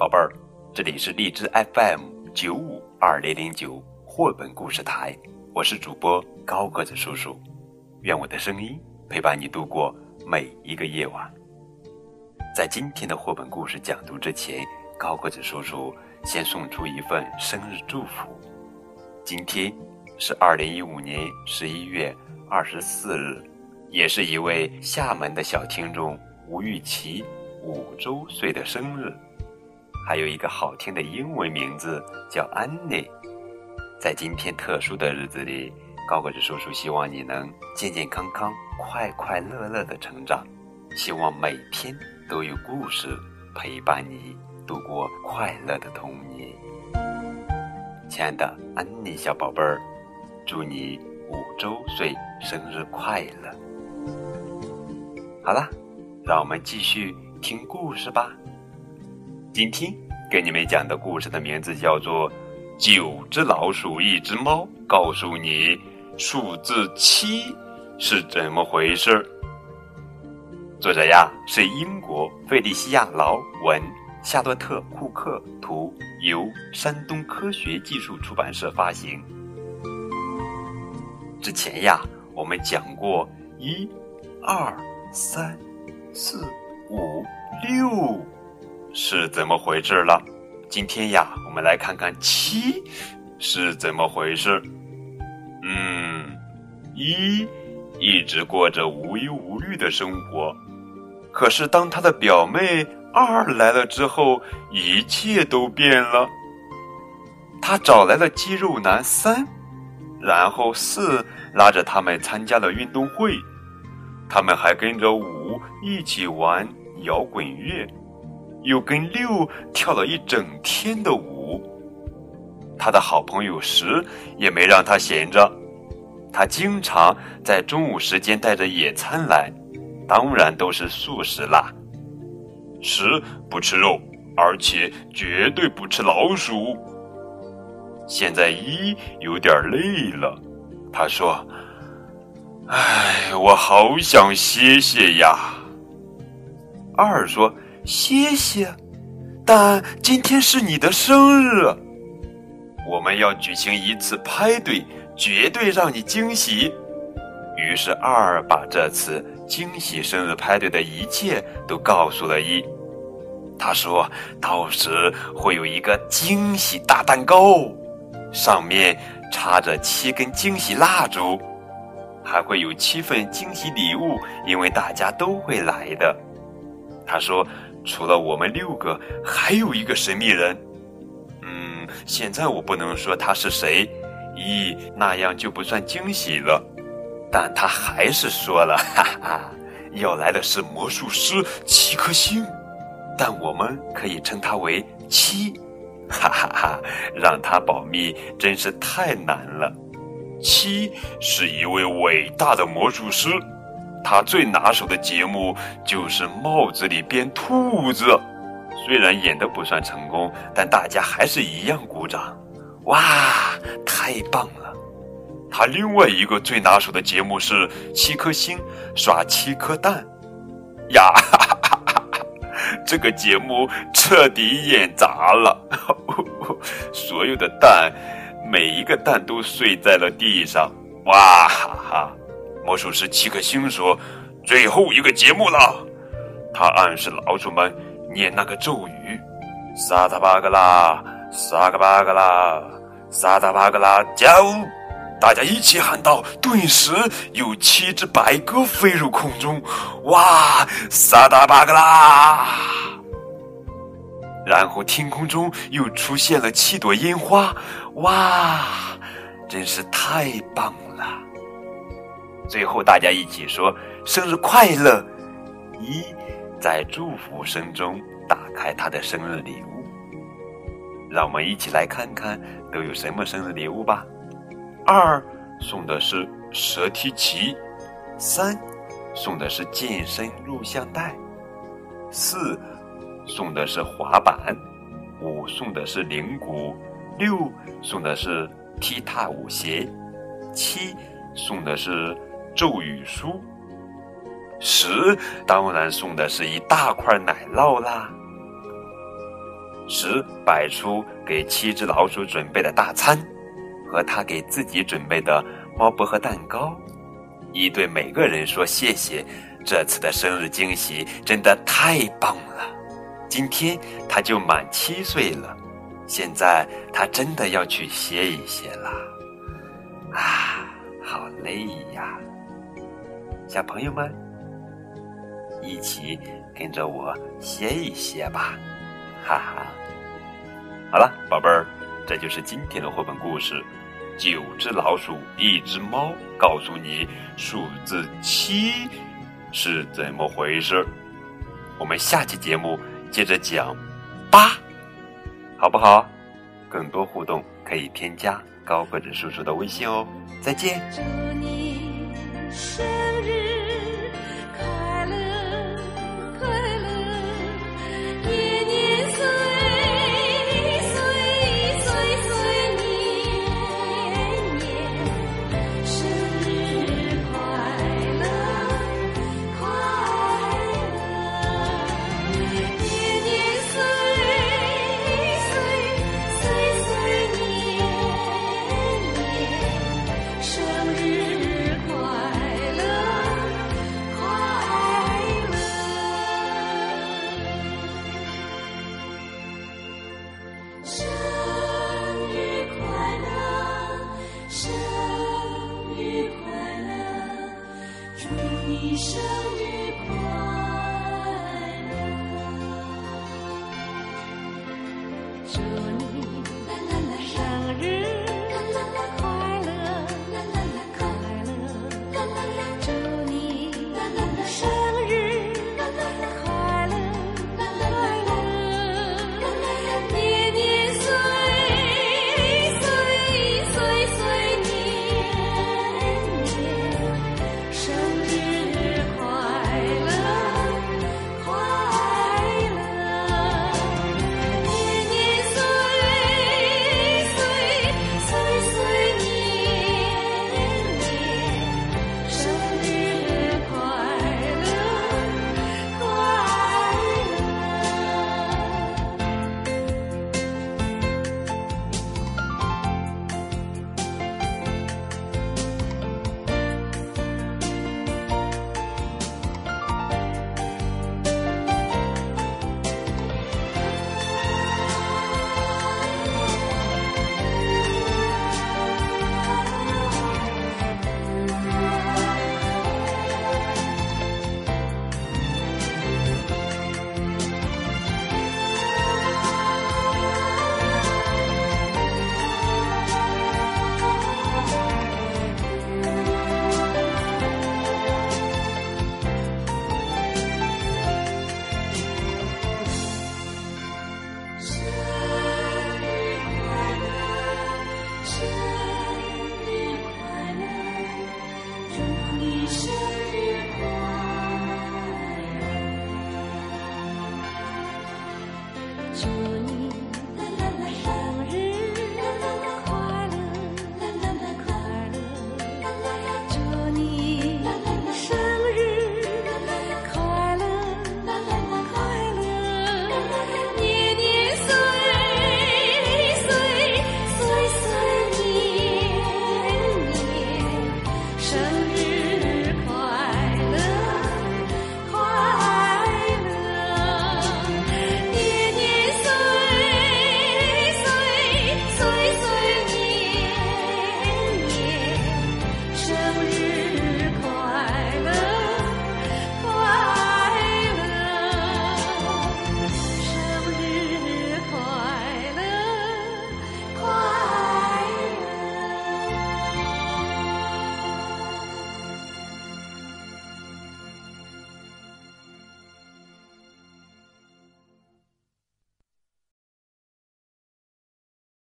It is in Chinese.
宝贝儿，这里是荔枝 FM 九五二零零九绘本故事台，我是主播高个子叔叔，愿我的声音陪伴你度过每一个夜晚。在今天的绘本故事讲读之前，高个子叔叔先送出一份生日祝福。今天是二零一五年十一月二十四日，也是一位厦门的小听众吴玉琪五周岁的生日。还有一个好听的英文名字叫安妮。在今天特殊的日子里，高个子叔叔希望你能健健康康、快快乐乐的成长，希望每天都有故事陪伴你度过快乐的童年。亲爱的安妮小宝贝儿，祝你五周岁生日快乐！好了，让我们继续听故事吧。今天给你们讲的故事的名字叫做《九只老鼠一只猫》，告诉你数字七是怎么回事。作者呀是英国费利西亚·劳文、夏洛特·库克图，由山东科学技术出版社发行。之前呀，我们讲过一、二、三、四、五、六。是怎么回事了？今天呀，我们来看看七是怎么回事。嗯，一一直过着无忧无虑的生活，可是当他的表妹二来了之后，一切都变了。他找来了肌肉男三，然后四拉着他们参加了运动会，他们还跟着五一起玩摇滚乐。又跟六跳了一整天的舞，他的好朋友十也没让他闲着，他经常在中午时间带着野餐来，当然都是素食啦。十不吃肉，而且绝对不吃老鼠。现在一有点累了，他说：“唉，我好想歇歇呀。”二说。谢谢，但今天是你的生日，我们要举行一次派对，绝对让你惊喜。于是二把这次惊喜生日派对的一切都告诉了一。他说到时会有一个惊喜大蛋糕，上面插着七根惊喜蜡烛，还会有七份惊喜礼物，因为大家都会来的。他说。除了我们六个，还有一个神秘人。嗯，现在我不能说他是谁，咦，那样就不算惊喜了。但他还是说了，哈哈，要来的是魔术师七颗星，但我们可以称他为七，哈哈哈，让他保密真是太难了。七是一位伟大的魔术师。他最拿手的节目就是帽子里编兔子，虽然演的不算成功，但大家还是一样鼓掌。哇，太棒了！他另外一个最拿手的节目是七颗星耍七颗蛋，呀，哈哈哈哈这个节目彻底演砸了，所有的蛋，每一个蛋都碎在了地上，哇哈哈！魔术师七颗星说：“最后一个节目了。”他暗示老鼠们念那个咒语：“萨达巴格拉，萨嘎巴格拉，萨达巴格拉，加呜！”大家一起喊道。顿时有七只白鸽飞入空中，哇！萨达巴格拉！然后天空中又出现了七朵烟花，哇！真是太棒了。最后，大家一起说生日快乐！一在祝福声中打开他的生日礼物，让我们一起来看看都有什么生日礼物吧。二送的是蛇梯旗，三送的是健身录像带，四送的是滑板，五送的是铃鼓，六送的是踢踏舞鞋，七送的是。咒语书，十当然送的是一大块奶酪啦。十摆出给七只老鼠准备的大餐，和他给自己准备的猫薄荷蛋糕。一对每个人说谢谢，这次的生日惊喜真的太棒了。今天他就满七岁了，现在他真的要去歇一歇了。啊，好累呀！小朋友们，一起跟着我歇一歇吧，哈哈。好了，宝贝儿，这就是今天的绘本故事。九只老鼠，一只猫，告诉你数字七是怎么回事。我们下期节目接着讲八，好不好？更多互动可以添加高个子叔叔的微信哦。再见。祝你一生